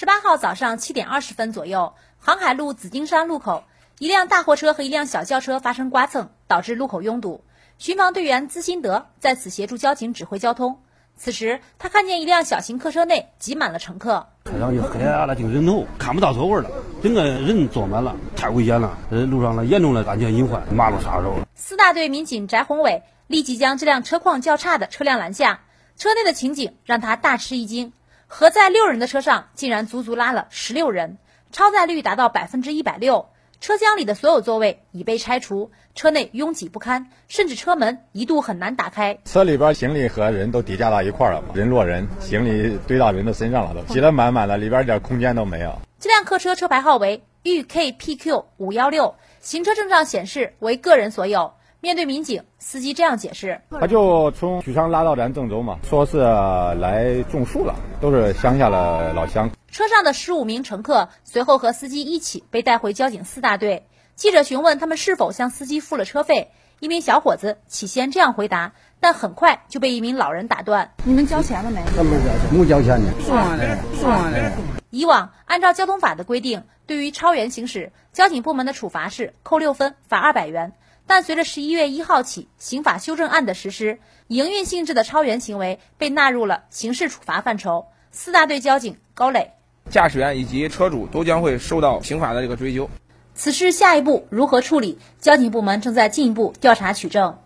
十八号早上七点二十分左右，航海路紫金山路口，一辆大货车和一辆小轿车发生刮蹭，导致路口拥堵。巡防队员资新德在此协助交警指挥交通。此时，他看见一辆小型客车内挤满了乘客，车上就黑压压的，就人头，看不到座位了，整个人坐满了，太危险了。呃，路上呢严重的安全隐患，马路杀手。四大队民警翟宏伟立即将这辆车况较差的车辆拦下，车内的情景让他大吃一惊。合载六人的车上，竟然足足拉了十六人，超载率达到百分之一百六。车厢里的所有座位已被拆除，车内拥挤不堪，甚至车门一度很难打开。车里边行李和人都叠加到一块了，人落人，行李堆到人的身上了，都挤得满满的，里边一点空间都没有。这辆客车车牌号为豫 KPQ 五幺六，行车证上显示为个人所有。面对民警，司机这样解释：“他就从许昌拉到咱郑州嘛，说是来种树了，都是乡下的老乡。”车上的十五名乘客随后和司机一起被带回交警四大队。记者询问他们是否向司机付了车费，一名小伙子起先这样回答，但很快就被一名老人打断：“你们交钱了没？”“没交钱，没交钱呢。”“送完了，送完了？”以往按照交通法的规定，对于超员行驶，交警部门的处罚是扣六分，罚二百元。但随着十一月一号起刑法修正案的实施，营运性质的超员行为被纳入了刑事处罚范畴。四大队交警高磊，驾驶员以及车主都将会受到刑法的这个追究。此事下一步如何处理？交警部门正在进一步调查取证。